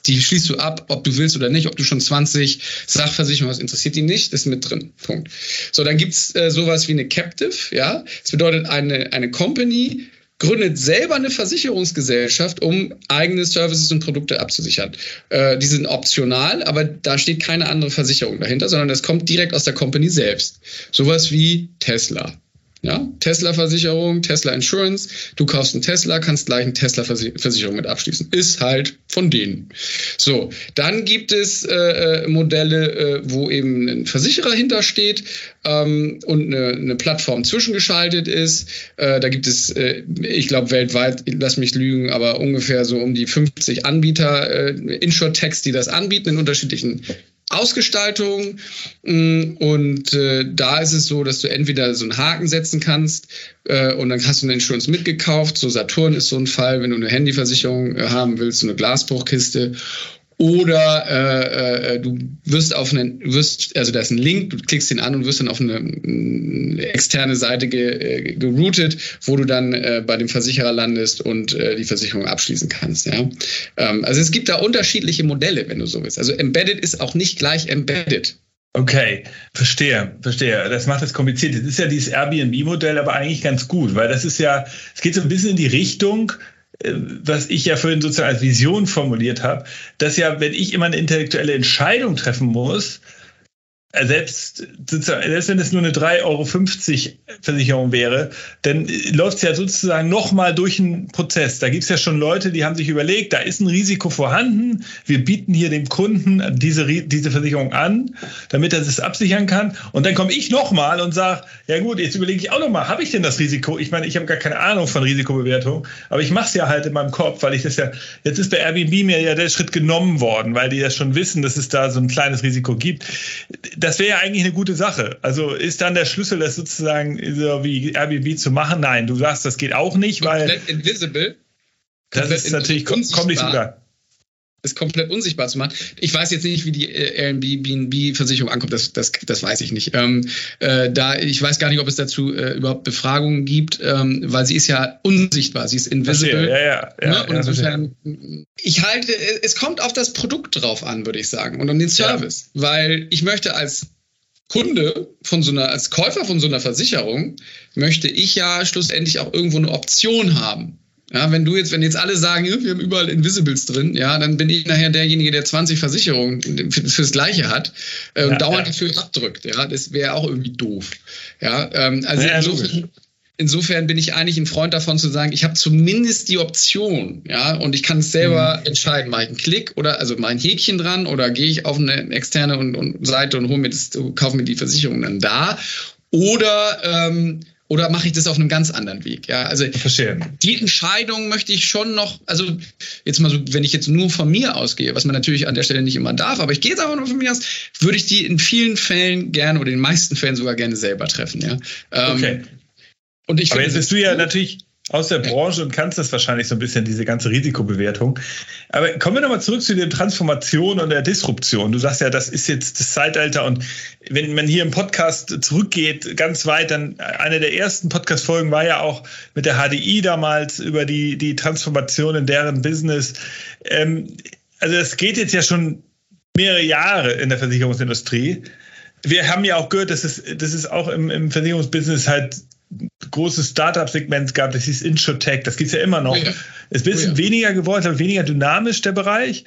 Die schließt du ab, ob du willst oder nicht, ob du schon 20 Sachversicherungen hast, interessiert die nicht, ist mit drin. Punkt. So, dann gibt's äh, sowas wie eine Captive, ja. Das bedeutet, eine, eine Company gründet selber eine Versicherungsgesellschaft, um eigene Services und Produkte abzusichern. Äh, die sind optional, aber da steht keine andere Versicherung dahinter, sondern das kommt direkt aus der Company selbst. Sowas wie Tesla. Ja, Tesla-Versicherung, Tesla Insurance. Du kaufst einen Tesla, kannst gleich eine Tesla-Versicherung mit abschließen. Ist halt von denen. So, dann gibt es äh, äh, Modelle, äh, wo eben ein Versicherer hintersteht ähm, und eine, eine, Plattform zwischengeschaltet ist. Äh, da gibt es, äh, ich glaube, weltweit, lass mich lügen, aber ungefähr so um die 50 Anbieter, äh, Insurtechs, die das anbieten in unterschiedlichen Ausgestaltung. Mm, und äh, da ist es so, dass du entweder so einen Haken setzen kannst äh, und dann hast du eine Insurance mitgekauft. So Saturn ist so ein Fall, wenn du eine Handyversicherung äh, haben willst, so eine Glasbruchkiste. Oder äh, äh, du wirst auf einen, wirst, also da ist ein Link, du klickst ihn an und wirst dann auf eine, eine externe Seite ge, äh, geroutet, wo du dann äh, bei dem Versicherer landest und äh, die Versicherung abschließen kannst. Ja? Ähm, also es gibt da unterschiedliche Modelle, wenn du so willst. Also Embedded ist auch nicht gleich Embedded. Okay, verstehe, verstehe. Das macht es kompliziert. Das ist ja dieses Airbnb-Modell aber eigentlich ganz gut, weil das ist ja, es geht so ein bisschen in die Richtung, was ich ja vorhin sozusagen als Vision formuliert habe, dass ja, wenn ich immer eine intellektuelle Entscheidung treffen muss, äh, selbst, selbst wenn es nur eine 3,50 Euro Versicherung wäre, dann läuft es ja sozusagen nochmal durch einen Prozess. Da gibt es ja schon Leute, die haben sich überlegt, da ist ein Risiko vorhanden, wir bieten hier dem Kunden diese, diese Versicherung an, damit er es absichern kann. Und dann komme ich nochmal und sage, ja gut, jetzt überlege ich auch nochmal, habe ich denn das Risiko? Ich meine, ich habe gar keine Ahnung von Risikobewertung, aber ich mache es ja halt in meinem Kopf, weil ich das ja, jetzt ist bei Airbnb mir ja der Schritt genommen worden, weil die ja schon wissen, dass es da so ein kleines Risiko gibt das wäre ja eigentlich eine gute Sache. Also ist dann der Schlüssel, das sozusagen so wie Airbnb zu machen? Nein, du sagst, das geht auch nicht, weil. Komplett invisible. Das ist natürlich, kommt nicht sogar ist komplett unsichtbar zu machen. Ich weiß jetzt nicht, wie die äh, Airbnb-Versicherung ankommt, das, das, das weiß ich nicht. Ähm, äh, da, ich weiß gar nicht, ob es dazu äh, überhaupt Befragungen gibt, ähm, weil sie ist ja unsichtbar, sie ist invisible. Ja, ja, ja, ne? Und insofern, ich halte, es kommt auf das Produkt drauf an, würde ich sagen, und um den Service. Ja. Weil ich möchte als Kunde von so einer, als Käufer von so einer Versicherung, möchte ich ja schlussendlich auch irgendwo eine Option haben. Ja, wenn du jetzt, wenn jetzt alle sagen, wir haben überall Invisibles drin, ja, dann bin ich nachher derjenige, der 20 Versicherungen fürs Gleiche hat äh, und ja, dauernd ja. dafür abdrückt. Ja, das wäre auch irgendwie doof. Ja, ähm, also ja, insofern, insofern, bin ich eigentlich ein Freund davon zu sagen, ich habe zumindest die Option, ja, und ich kann es selber mhm. entscheiden, mache ich einen Klick oder also mache ein Häkchen dran oder gehe ich auf eine externe und, und Seite und hole mir das, kaufe mir die Versicherung dann da oder ähm, oder mache ich das auf einem ganz anderen Weg? Ja, also Verstehe. die Entscheidung möchte ich schon noch, also jetzt mal so, wenn ich jetzt nur von mir ausgehe, was man natürlich an der Stelle nicht immer darf, aber ich gehe jetzt einfach nur von mir aus, würde ich die in vielen Fällen gerne oder in den meisten Fällen sogar gerne selber treffen. Ja. Ähm, okay. Und ich aber jetzt bist du ja natürlich aus der Branche und kannst das wahrscheinlich so ein bisschen, diese ganze Risikobewertung. Aber kommen wir nochmal zurück zu der Transformation und der Disruption. Du sagst ja, das ist jetzt das Zeitalter und wenn man hier im Podcast zurückgeht, ganz weit, dann eine der ersten Podcast-Folgen war ja auch mit der HDI damals über die, die Transformation in deren Business. Ähm, also das geht jetzt ja schon mehrere Jahre in der Versicherungsindustrie. Wir haben ja auch gehört, dass es, dass es auch im, im Versicherungsbusiness halt großes Startup-Segment gab, das hieß Insurtech, das gibt es ja immer noch. Oh ja. Ist ein bisschen oh ja. weniger geworden, weniger dynamisch der Bereich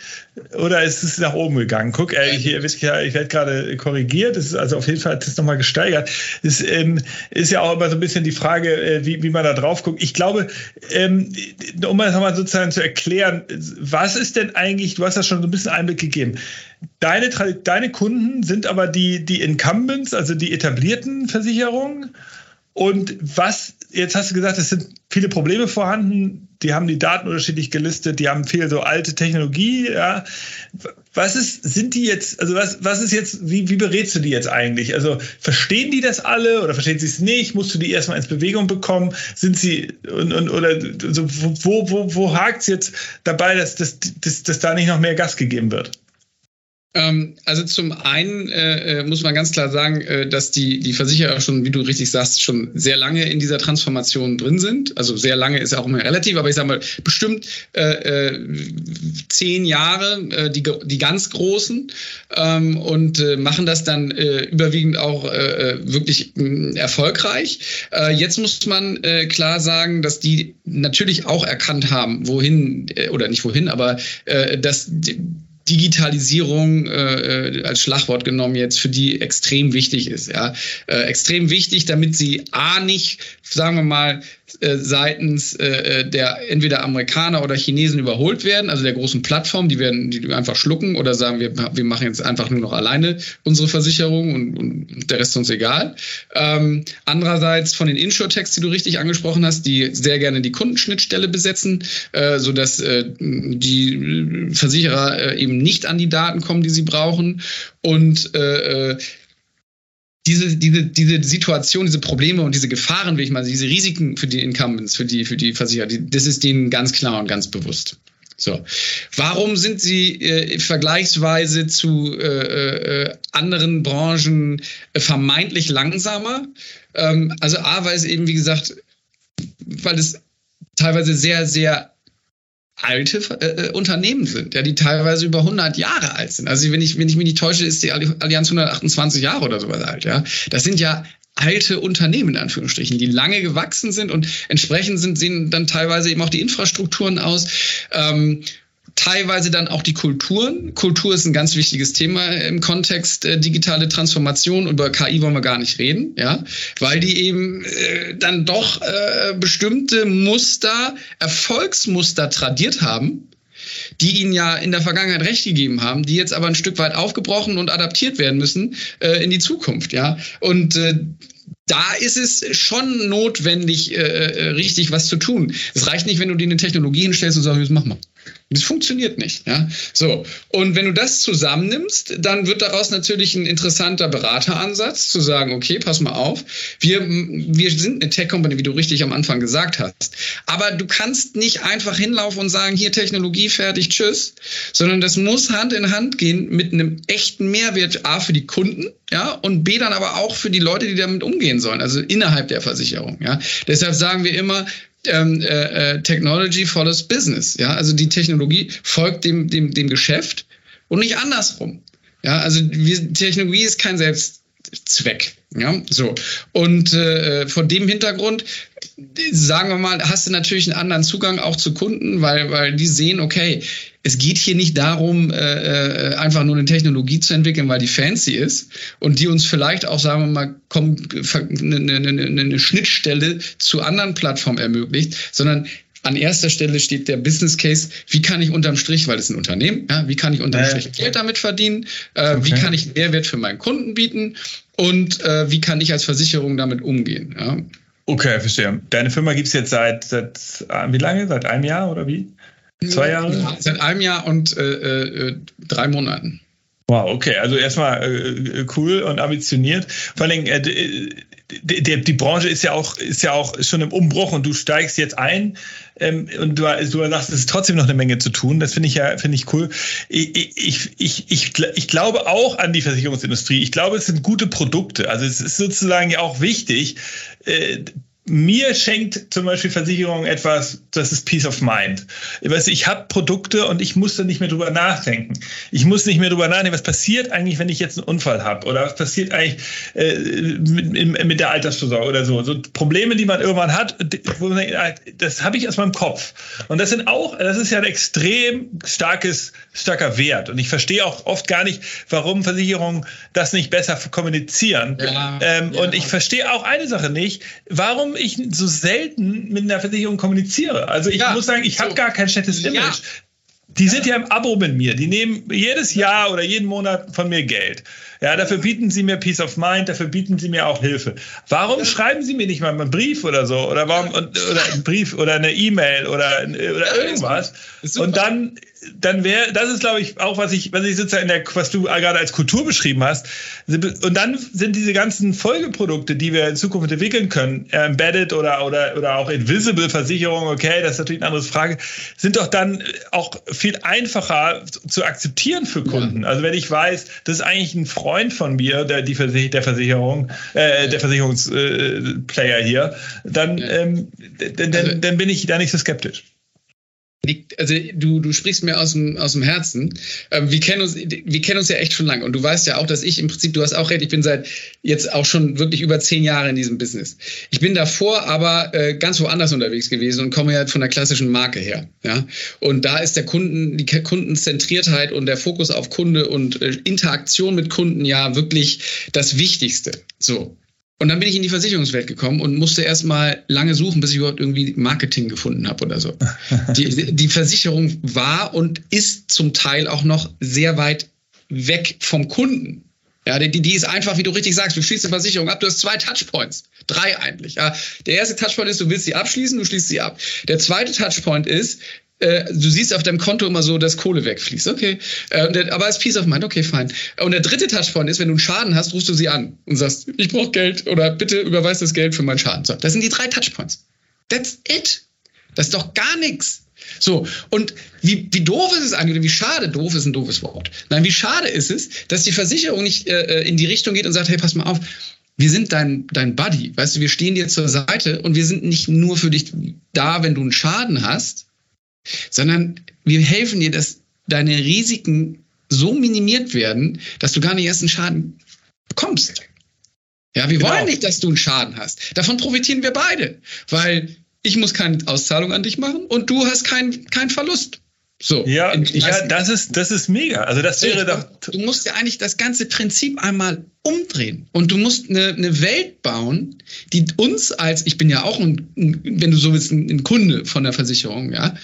oder ist es nach oben gegangen? Guck, äh, ich, ich werde gerade korrigiert, das ist also auf jeden Fall hat das nochmal gesteigert. Das ähm, ist ja auch immer so ein bisschen die Frage, äh, wie, wie man da drauf guckt. Ich glaube, ähm, um das nochmal sozusagen zu erklären, was ist denn eigentlich, du hast ja schon so ein bisschen Einblick gegeben, Deine, deine Kunden sind aber die, die Incumbents, also die etablierten Versicherungen. Und was, jetzt hast du gesagt, es sind viele Probleme vorhanden, die haben die Daten unterschiedlich gelistet, die haben viel so alte Technologie, ja. Was ist, sind die jetzt, also was, was ist jetzt, wie, wie berätst du die jetzt eigentlich? Also verstehen die das alle oder verstehen sie es nicht? Musst du die erstmal ins Bewegung bekommen? Sind sie, und, und, oder so, wo, wo, wo hakt es jetzt dabei, dass, dass, dass, dass da nicht noch mehr Gas gegeben wird? Ähm, also zum einen äh, äh, muss man ganz klar sagen, äh, dass die, die Versicherer schon, wie du richtig sagst, schon sehr lange in dieser Transformation drin sind. Also sehr lange ist auch immer relativ, aber ich sage mal, bestimmt äh, äh, zehn Jahre, äh, die, die ganz großen, ähm, und machen das dann überwiegend auch wirklich äh, erfolgreich. Jetzt muss man klar sagen, dass die natürlich auch erkannt haben, wohin, oder nicht wohin, aber dass die, Digitalisierung äh, äh, als Schlagwort genommen jetzt für die extrem wichtig ist. Ja, äh, extrem wichtig, damit sie a nicht, sagen wir mal, äh, seitens äh, der entweder Amerikaner oder Chinesen überholt werden, also der großen Plattform, die werden die einfach schlucken oder sagen wir, wir machen jetzt einfach nur noch alleine unsere Versicherung und, und der Rest ist uns egal. Ähm, andererseits von den Insurtechs, die du richtig angesprochen hast, die sehr gerne die Kundenschnittstelle besetzen, äh, sodass äh, die Versicherer äh, eben nicht an die Daten kommen, die sie brauchen und äh, diese, diese, diese Situation, diese Probleme und diese Gefahren, wie ich mal, diese Risiken für die Incumbents, für die, für die Versicherer, die, das ist denen ganz klar und ganz bewusst. So. Warum sind sie äh, vergleichsweise zu äh, äh, anderen Branchen äh, vermeintlich langsamer? Ähm, also A, weil es eben, wie gesagt, weil es teilweise sehr, sehr alte äh, äh, Unternehmen sind, ja, die teilweise über 100 Jahre alt sind. Also wenn ich, wenn ich mich nicht täusche, ist die Allianz 128 Jahre oder sowas alt. Ja, das sind ja alte Unternehmen in Anführungsstrichen, die lange gewachsen sind und entsprechend sind, sehen dann teilweise eben auch die Infrastrukturen aus. Ähm, teilweise dann auch die Kulturen. Kultur ist ein ganz wichtiges Thema im Kontext äh, digitale Transformation. Über KI wollen wir gar nicht reden, ja, weil die eben äh, dann doch äh, bestimmte Muster, Erfolgsmuster tradiert haben, die ihnen ja in der Vergangenheit recht gegeben haben, die jetzt aber ein Stück weit aufgebrochen und adaptiert werden müssen äh, in die Zukunft, ja. Und äh, da ist es schon notwendig, äh, richtig was zu tun. Es reicht nicht, wenn du dir eine Technologie hinstellst und sagst, mach mal. Das funktioniert nicht. Ja? So. Und wenn du das zusammennimmst, dann wird daraus natürlich ein interessanter Berateransatz, zu sagen, okay, pass mal auf, wir, wir sind eine Tech-Company, wie du richtig am Anfang gesagt hast. Aber du kannst nicht einfach hinlaufen und sagen, hier Technologie fertig, tschüss, sondern das muss Hand in Hand gehen mit einem echten Mehrwert, A, für die Kunden, ja, und B, dann aber auch für die Leute, die damit umgehen sollen, also innerhalb der Versicherung. Ja. Deshalb sagen wir immer, ähm, äh, äh, Technology follows Business. Ja, also die Technologie folgt dem, dem, dem Geschäft und nicht andersrum. Ja, also wir, Technologie ist kein Selbstzweck. Ja, so. Und äh, vor dem Hintergrund, sagen wir mal, hast du natürlich einen anderen Zugang auch zu Kunden, weil, weil die sehen, okay, es geht hier nicht darum, äh, äh, einfach nur eine Technologie zu entwickeln, weil die fancy ist und die uns vielleicht auch, sagen wir mal, komm, eine, eine, eine Schnittstelle zu anderen Plattformen ermöglicht, sondern an erster Stelle steht der Business Case, wie kann ich unterm Strich, weil es ein Unternehmen, ja, wie kann ich unterm Strich Geld damit verdienen, äh, okay. wie kann ich Mehrwert für meinen Kunden bieten und äh, wie kann ich als Versicherung damit umgehen. Ja. Okay, verstehe. Deine Firma gibt es jetzt seit, seit wie lange? Seit einem Jahr oder wie? Zwei Jahre? Ja, seit einem Jahr und äh, äh, drei Monaten. Wow, okay, also erstmal äh, cool und ambitioniert. Vor allem, äh, die, die, Branche ist ja auch ist ja auch schon im Umbruch und du steigst jetzt ein ähm, und du, du sagst, es ist trotzdem noch eine Menge zu tun. Das finde ich ja finde ich cool. Ich, ich, ich, ich, ich glaube auch an die Versicherungsindustrie. Ich glaube, es sind gute Produkte. Also es ist sozusagen ja auch wichtig. Äh, mir schenkt zum Beispiel Versicherung etwas, das ist Peace of Mind. Ich habe Produkte und ich muss da nicht mehr drüber nachdenken. Ich muss nicht mehr drüber nachdenken, was passiert eigentlich, wenn ich jetzt einen Unfall habe oder was passiert eigentlich äh, mit, mit, der Altersvorsorge oder so. So Probleme, die man irgendwann hat, ah, das habe ich aus meinem Kopf. Und das sind auch, das ist ja ein extrem starkes, starker Wert. Und ich verstehe auch oft gar nicht, warum Versicherungen das nicht besser kommunizieren. Ja, ähm, ja. Und ich verstehe auch eine Sache nicht, warum warum ich so selten mit einer Versicherung kommuniziere. Also ich ja, muss sagen, ich so. habe gar kein schlechtes Image. Ja. Die sind ja im Abo mit mir. Die nehmen jedes Jahr oder jeden Monat von mir Geld. Ja, dafür bieten sie mir Peace of Mind, dafür bieten sie mir auch Hilfe. Warum ja. schreiben sie mir nicht mal einen Brief oder so? Oder warum, oder einen Brief oder eine E-Mail oder, oder irgendwas? Und dann dann wäre, das ist, glaube ich, auch, was ich, was ich sozusagen in der, was du gerade als Kultur beschrieben hast. Und dann sind diese ganzen Folgeprodukte, die wir in Zukunft entwickeln können, Embedded oder, oder, oder auch Invisible Versicherung, okay, das ist natürlich eine andere Frage, sind doch dann auch viel einfacher zu akzeptieren für Kunden. Ja. Also wenn ich weiß, das ist eigentlich ein Freund von mir, der, die Versich der Versicherung, äh, der Versicherungsplayer äh, hier, dann, ja. ähm, dann, dann, dann bin ich da nicht so skeptisch also du, du sprichst mir aus dem, aus dem Herzen. Ähm, wir, kennen uns, wir kennen uns ja echt schon lange und du weißt ja auch, dass ich im Prinzip, du hast auch recht, ich bin seit jetzt auch schon wirklich über zehn Jahre in diesem Business. Ich bin davor aber äh, ganz woanders unterwegs gewesen und komme ja von der klassischen Marke her. Ja? Und da ist der Kunden, die Kundenzentriertheit und der Fokus auf Kunde und äh, Interaktion mit Kunden ja wirklich das Wichtigste. So. Und dann bin ich in die Versicherungswelt gekommen und musste erstmal lange suchen, bis ich überhaupt irgendwie Marketing gefunden habe oder so. Die, die Versicherung war und ist zum Teil auch noch sehr weit weg vom Kunden. Ja, die, die ist einfach, wie du richtig sagst, du schließt eine Versicherung ab, du hast zwei Touchpoints. Drei eigentlich. Ja. Der erste Touchpoint ist, du willst sie abschließen, du schließt sie ab. Der zweite Touchpoint ist, äh, du siehst auf deinem Konto immer so, dass Kohle wegfließt. Okay. Äh, der, aber als Peace of Mind, okay, fein. Und der dritte Touchpoint ist, wenn du einen Schaden hast, rufst du sie an und sagst, ich brauche Geld oder bitte überweis das Geld für meinen Schaden. So, das sind die drei Touchpoints. That's it. Das ist doch gar nichts. So, und wie, wie doof ist es eigentlich, oder wie schade, doof ist ein doofes Wort. Nein, wie schade ist es, dass die Versicherung nicht äh, in die Richtung geht und sagt, hey, pass mal auf, wir sind dein, dein Buddy, weißt du, wir stehen dir zur Seite und wir sind nicht nur für dich da, wenn du einen Schaden hast, sondern wir helfen dir, dass deine Risiken so minimiert werden, dass du gar nicht erst einen Schaden bekommst. Ja, wir genau. wollen nicht, dass du einen Schaden hast. Davon profitieren wir beide, weil ich muss keine Auszahlung an dich machen und du hast keinen keinen Verlust. So. Ja, ja das, ist, das ist mega. Also das wäre doch. Du musst ja eigentlich das ganze Prinzip einmal umdrehen. Und du musst eine, eine Welt bauen, die uns als, ich bin ja auch ein, wenn du so willst, ein Kunde von der Versicherung, ja,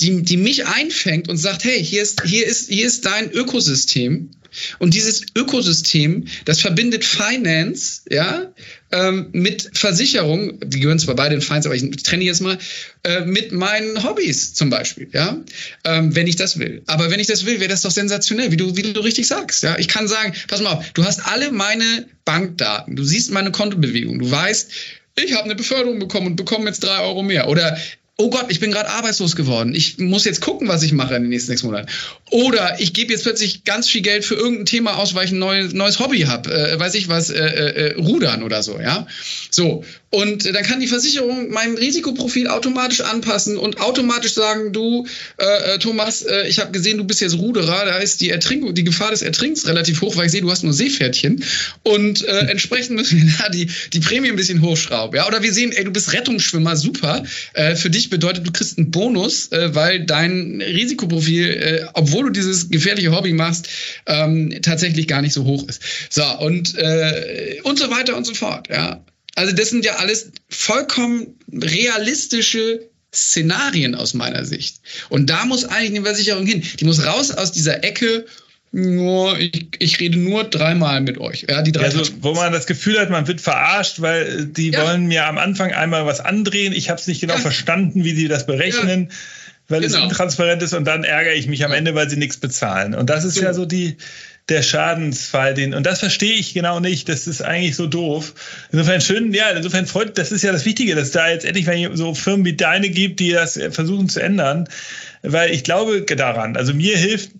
die, die mich einfängt und sagt, hey, hier ist, hier ist, hier ist dein Ökosystem. Und dieses Ökosystem, das verbindet Finance, ja, ähm, mit Versicherung, die gehören zwar beide in Finance, aber ich trenne jetzt mal, äh, mit meinen Hobbys zum Beispiel, ja, ähm, wenn ich das will. Aber wenn ich das will, wäre das doch sensationell, wie du, wie du richtig sagst, ja. Ich kann sagen, pass mal auf, du hast alle meine Bankdaten, du siehst meine Kontobewegung, du weißt, ich habe eine Beförderung bekommen und bekomme jetzt drei Euro mehr. Oder oh Gott, ich bin gerade arbeitslos geworden. Ich muss jetzt gucken, was ich mache in den nächsten sechs Monaten. Oder ich gebe jetzt plötzlich ganz viel Geld für irgendein Thema aus, weil ich ein neues, neues Hobby habe, äh, weiß ich was, äh, äh, Rudern oder so, ja. So. Und dann kann die Versicherung mein Risikoprofil automatisch anpassen und automatisch sagen, du, äh, äh Thomas, äh, ich habe gesehen, du bist jetzt Ruderer, da ist die Ertrinkung, die Gefahr des Ertrinkens relativ hoch, weil ich sehe, du hast nur Seepferdchen. Und äh, entsprechend müssen wir da die, die Prämie ein bisschen hochschrauben. Ja? Oder wir sehen, ey, du bist Rettungsschwimmer, super. Äh, für dich bedeutet, du kriegst einen Bonus, äh, weil dein Risikoprofil, äh, obwohl du dieses gefährliche Hobby machst, ähm, tatsächlich gar nicht so hoch ist. So, und, äh, und so weiter und so fort. Ja? Also das sind ja alles vollkommen realistische Szenarien aus meiner Sicht. Und da muss eigentlich eine Versicherung hin. Die muss raus aus dieser Ecke, nur, ich, ich rede nur dreimal mit euch. Ja, die drei also, wo man das Gefühl hat, man wird verarscht, weil die ja. wollen mir am Anfang einmal was andrehen. Ich habe es nicht genau ja. verstanden, wie sie das berechnen, ja. weil genau. es intransparent ist und dann ärgere ich mich am Ende, weil sie nichts bezahlen. Und das ist so. ja so die, der Schadensfall, den, und das verstehe ich genau nicht, das ist eigentlich so doof. Insofern schön, ja, insofern freut, das ist ja das Wichtige, dass da jetzt endlich so Firmen wie deine gibt, die das versuchen zu ändern, weil ich glaube daran, also mir hilft,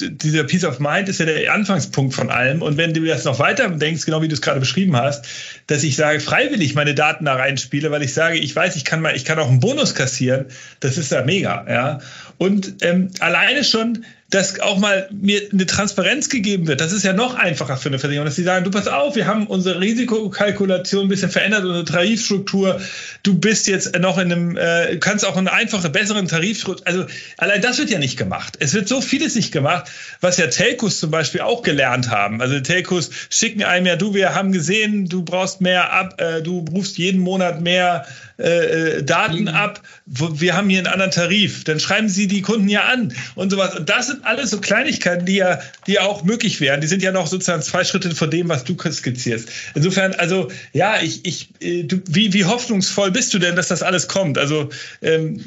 dieser Peace of Mind ist ja der Anfangspunkt von allem. Und wenn du das noch weiter denkst, genau wie du es gerade beschrieben hast, dass ich sage, freiwillig meine Daten da reinspiele, weil ich sage, ich weiß, ich kann mal, ich kann auch einen Bonus kassieren, das ist ja mega, ja. Und ähm, alleine schon, dass auch mal mir eine Transparenz gegeben wird. Das ist ja noch einfacher für eine Versicherung, dass sie sagen, du pass auf, wir haben unsere Risikokalkulation ein bisschen verändert, unsere Tarifstruktur. Du bist jetzt noch in einem, äh, kannst auch einen einfachen, besseren Tarifstruktur. Also allein das wird ja nicht gemacht. Es wird so vieles nicht gemacht, was ja Telcos zum Beispiel auch gelernt haben. Also Telcos schicken einem ja, du, wir haben gesehen, du brauchst mehr ab, äh, du rufst jeden Monat mehr äh, äh Daten mhm. ab. Wir haben hier einen anderen Tarif. Dann schreiben sie die Kunden ja an und sowas. Und das sind alles so Kleinigkeiten, die ja, die auch möglich wären. Die sind ja noch sozusagen zwei Schritte vor dem, was du skizzierst. Insofern, also ja, ich, ich, äh, du, wie, wie hoffnungsvoll bist du denn, dass das alles kommt? Also ähm,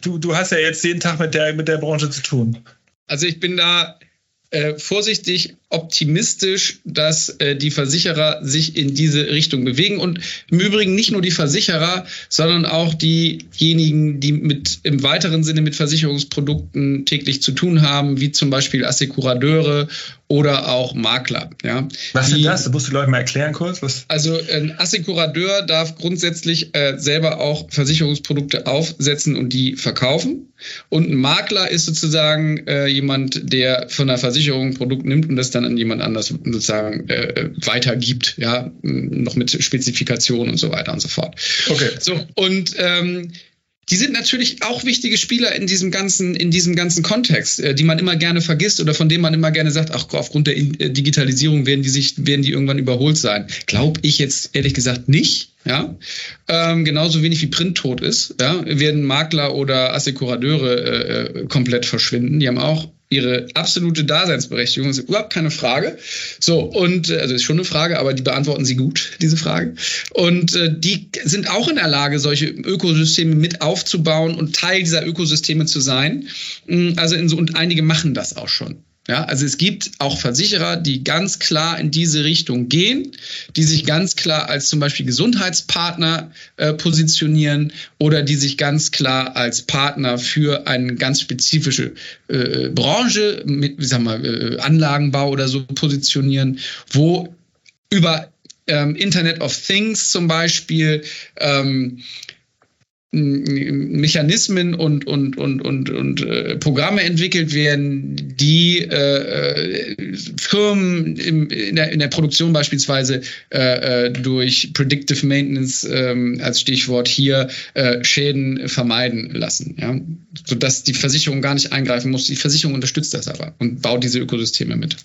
du, du hast ja jetzt jeden Tag mit der, mit der Branche zu tun. Also ich bin da äh, vorsichtig optimistisch, dass äh, die Versicherer sich in diese Richtung bewegen und im Übrigen nicht nur die Versicherer, sondern auch diejenigen, die mit im weiteren Sinne mit Versicherungsprodukten täglich zu tun haben, wie zum Beispiel Assekurateure oder auch Makler. Ja. Was ist das? Das musst du Leute mal erklären kurz. Was? Also ein Assekurateur darf grundsätzlich äh, selber auch Versicherungsprodukte aufsetzen und die verkaufen. Und ein Makler ist sozusagen äh, jemand, der von der Versicherung ein Produkt nimmt und das dann an jemand anders sozusagen äh, weitergibt, ja, noch mit Spezifikationen und so weiter und so fort. Okay. So, und ähm, die sind natürlich auch wichtige Spieler in diesem ganzen, in diesem ganzen Kontext, äh, die man immer gerne vergisst oder von denen man immer gerne sagt, ach, aufgrund der äh, Digitalisierung werden die sich, werden die irgendwann überholt sein. Glaube ich jetzt ehrlich gesagt nicht. Ja, ähm, genauso wenig wie Print tot ist, ja, werden Makler oder Assekurateure äh, äh, komplett verschwinden. Die haben auch ihre absolute Daseinsberechtigung, das ist überhaupt keine Frage. So, und äh, also ist schon eine Frage, aber die beantworten sie gut, diese Frage. Und äh, die sind auch in der Lage, solche Ökosysteme mit aufzubauen und Teil dieser Ökosysteme zu sein. Mm, also in so, und einige machen das auch schon. Ja, also es gibt auch Versicherer, die ganz klar in diese Richtung gehen, die sich ganz klar als zum Beispiel Gesundheitspartner äh, positionieren oder die sich ganz klar als Partner für eine ganz spezifische äh, Branche mit, wie sagen wir, äh, Anlagenbau oder so positionieren, wo über ähm, Internet of Things zum Beispiel ähm, Mechanismen und, und, und, und, und äh, Programme entwickelt werden, die äh, äh, Firmen im, in, der, in der Produktion beispielsweise äh, äh durch Predictive Maintenance ähm, als Stichwort hier äh, Schäden vermeiden lassen, ja? sodass die Versicherung gar nicht eingreifen muss. Die Versicherung unterstützt das aber und baut diese Ökosysteme mit.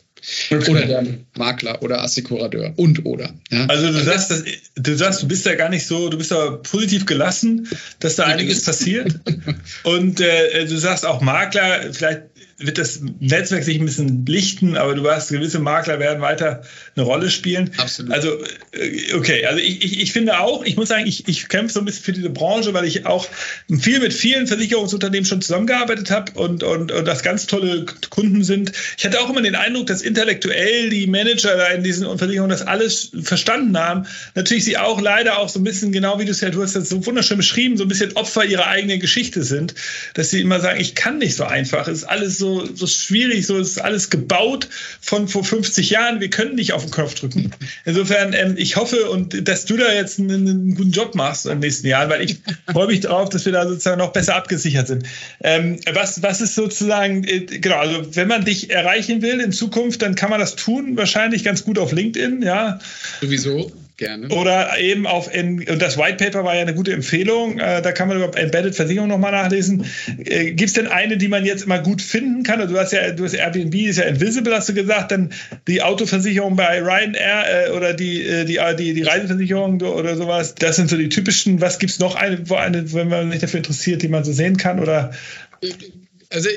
Okay. Oder der Makler oder Assekurateur und oder. Ja? Also du sagst, das, du sagst, du bist ja gar nicht so, du bist ja positiv gelassen, dass da einiges passiert. Und äh, du sagst auch Makler, vielleicht wird das Netzwerk sich ein bisschen lichten, aber du weißt, gewisse Makler werden weiter eine Rolle spielen. Absolut. Also, äh, okay, also ich, ich, ich finde auch, ich muss sagen, ich, ich kämpfe so ein bisschen für diese Branche, weil ich auch viel mit vielen Versicherungsunternehmen schon zusammengearbeitet habe und, und, und das ganz tolle Kunden sind. Ich hatte auch immer den Eindruck, dass intellektuell die Manager da in diesen Versicherungen das alles verstanden haben. Natürlich sie auch leider auch so ein bisschen, genau wie du es ja, du hast das so wunderschön beschrieben, so ein bisschen Opfer ihrer eigenen Geschichte sind, dass sie immer sagen, ich kann nicht so einfach, es ist alles so so, so schwierig, so ist alles gebaut von vor 50 Jahren. Wir können nicht auf den Knopf drücken. Insofern, ähm, ich hoffe und dass du da jetzt einen, einen, guten Job machst in den nächsten Jahren, weil ich freue mich darauf, dass wir da sozusagen noch besser abgesichert sind. Ähm, was, was ist sozusagen, äh, genau, also wenn man dich erreichen will in Zukunft, dann kann man das tun, wahrscheinlich ganz gut auf LinkedIn, ja. Sowieso. Gerne. Oder eben auf, und das White Paper war ja eine gute Empfehlung, äh, da kann man über Embedded Versicherung nochmal nachlesen. Äh, Gibt es denn eine, die man jetzt immer gut finden kann? Also du hast ja, du hast Airbnb ist ja Invisible, hast du gesagt, dann die Autoversicherung bei Ryanair äh, oder die, äh, die, die, die Reiseversicherung oder sowas. Das sind so die typischen. Was gibt es noch eine, wo eine, wenn man sich dafür interessiert, die man so sehen kann? Oder? Also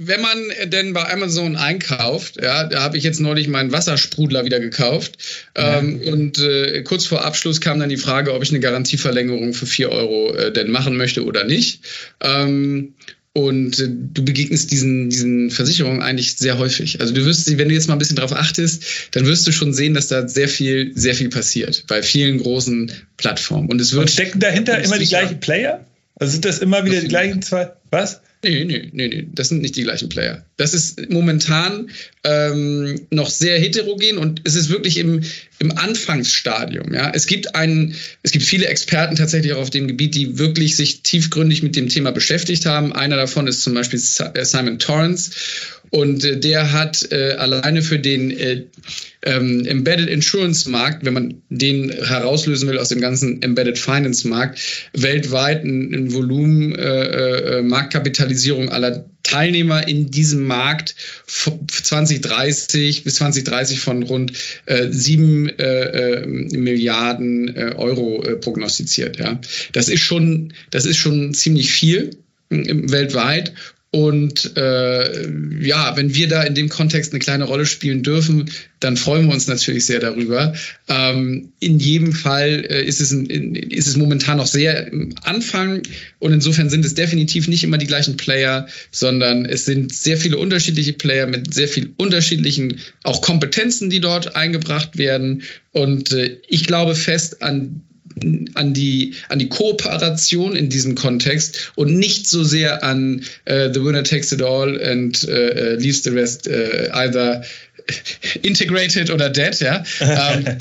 wenn man denn bei Amazon einkauft, ja, da habe ich jetzt neulich meinen Wassersprudler wieder gekauft. Ja. Ähm, und äh, kurz vor Abschluss kam dann die Frage, ob ich eine Garantieverlängerung für vier Euro äh, denn machen möchte oder nicht. Ähm, und äh, du begegnest diesen, diesen Versicherungen eigentlich sehr häufig. Also du wirst, wenn du jetzt mal ein bisschen drauf achtest, dann wirst du schon sehen, dass da sehr viel, sehr viel passiert bei vielen großen Plattformen. Und es wird. Und stecken dahinter immer die gleichen Player? Also sind das immer wieder die gleichen zwei? Was? Nee, nee, nee, nee, das sind nicht die gleichen Player. Das ist momentan ähm, noch sehr heterogen und es ist wirklich im, im Anfangsstadium. Ja, es gibt einen, es gibt viele Experten tatsächlich auch auf dem Gebiet, die wirklich sich tiefgründig mit dem Thema beschäftigt haben. Einer davon ist zum Beispiel äh, Simon Torrance und äh, der hat äh, alleine für den äh, ähm, Embedded Insurance Markt, wenn man den herauslösen will aus dem ganzen Embedded Finance Markt, weltweit ein, ein Volumen äh, äh, Marktkapitalisierung aller Teilnehmer in diesem Markt 2030 bis 2030 von rund äh, 7 äh, Milliarden äh, Euro äh, prognostiziert. Ja, das ist schon, das ist schon ziemlich viel weltweit Und äh, ja, wenn wir da in dem Kontext eine kleine Rolle spielen dürfen, dann freuen wir uns natürlich sehr darüber. Ähm, in jedem Fall äh, ist, es in, ist es momentan noch sehr im Anfang und insofern sind es definitiv nicht immer die gleichen Player, sondern es sind sehr viele unterschiedliche Player mit sehr viel unterschiedlichen auch Kompetenzen, die dort eingebracht werden. Und äh, ich glaube fest an an die, an die Kooperation in diesem Kontext und nicht so sehr an uh, The Winner Takes It All and uh, leaves the rest uh, either integrated oder dead, ja. ähm,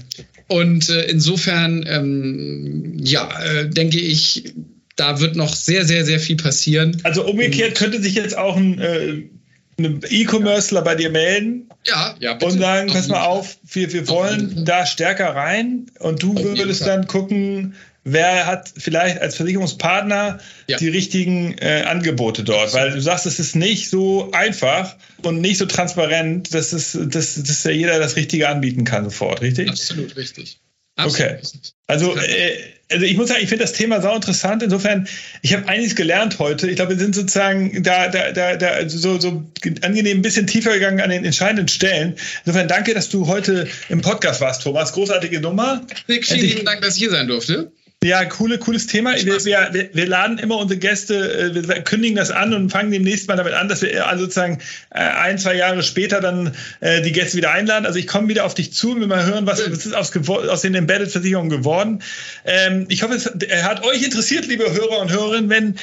und insofern, ähm, ja, denke ich, da wird noch sehr, sehr, sehr viel passieren. Also umgekehrt könnte sich jetzt auch ein einem E-Commercer bei dir melden ja, ja, bitte. und sagen, pass mal auf, wir, wir wollen da stärker rein und du würdest dann gucken, wer hat vielleicht als Versicherungspartner ja. die richtigen äh, Angebote dort, weil du sagst, es ist nicht so einfach und nicht so transparent, dass, es, dass, dass ja jeder das Richtige anbieten kann sofort, richtig? Absolut richtig. Absolut okay. Also, äh, also ich muss sagen, ich finde das Thema sau interessant. Insofern, ich habe einiges gelernt heute. Ich glaube, wir sind sozusagen da, da, da, da so, so angenehm ein bisschen tiefer gegangen an den entscheidenden Stellen. Insofern danke, dass du heute im Podcast warst, Thomas. Großartige Nummer. Vielen, vielen Dank, dass ich hier sein durfte. Ja, coole, cooles Thema. Wir, wir, wir, laden immer unsere Gäste, äh, wir kündigen das an und fangen demnächst mal damit an, dass wir also sozusagen äh, ein, zwei Jahre später dann äh, die Gäste wieder einladen. Also ich komme wieder auf dich zu und wir mal hören, was, was ist aus, aus den Embedded-Versicherungen geworden. Ähm, ich hoffe, es hat euch interessiert, liebe Hörer und Hörerinnen, wenn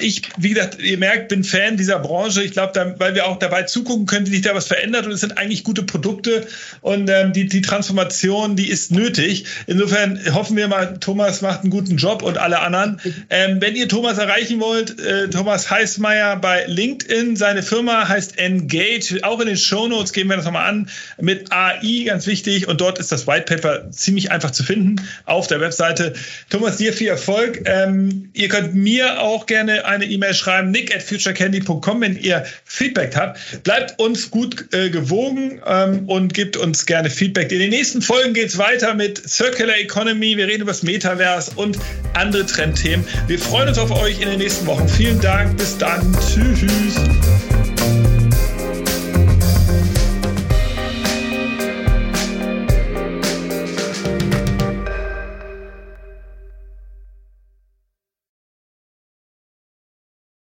ich, wie gesagt, ihr merkt, bin Fan dieser Branche. Ich glaube, weil wir auch dabei zugucken können, wie sich da was verändert und es sind eigentlich gute Produkte und ähm, die, die Transformation, die ist nötig. Insofern hoffen wir mal, Thomas, macht einen guten Job und alle anderen. Ähm, wenn ihr Thomas erreichen wollt, äh, Thomas Heißmeier bei LinkedIn, seine Firma heißt Engage, auch in den Show Notes geben wir das nochmal an, mit AI, ganz wichtig. Und dort ist das White Paper ziemlich einfach zu finden auf der Webseite. Thomas, dir viel Erfolg. Ähm, ihr könnt mir auch gerne eine E-Mail schreiben, nick at futurecandy.com, wenn ihr Feedback habt. Bleibt uns gut äh, gewogen ähm, und gebt uns gerne Feedback. In den nächsten Folgen geht es weiter mit Circular Economy. Wir reden über das Metaverse und andere Trendthemen. Wir freuen uns auf euch in den nächsten Wochen. Vielen Dank. Bis dann. Tschüss.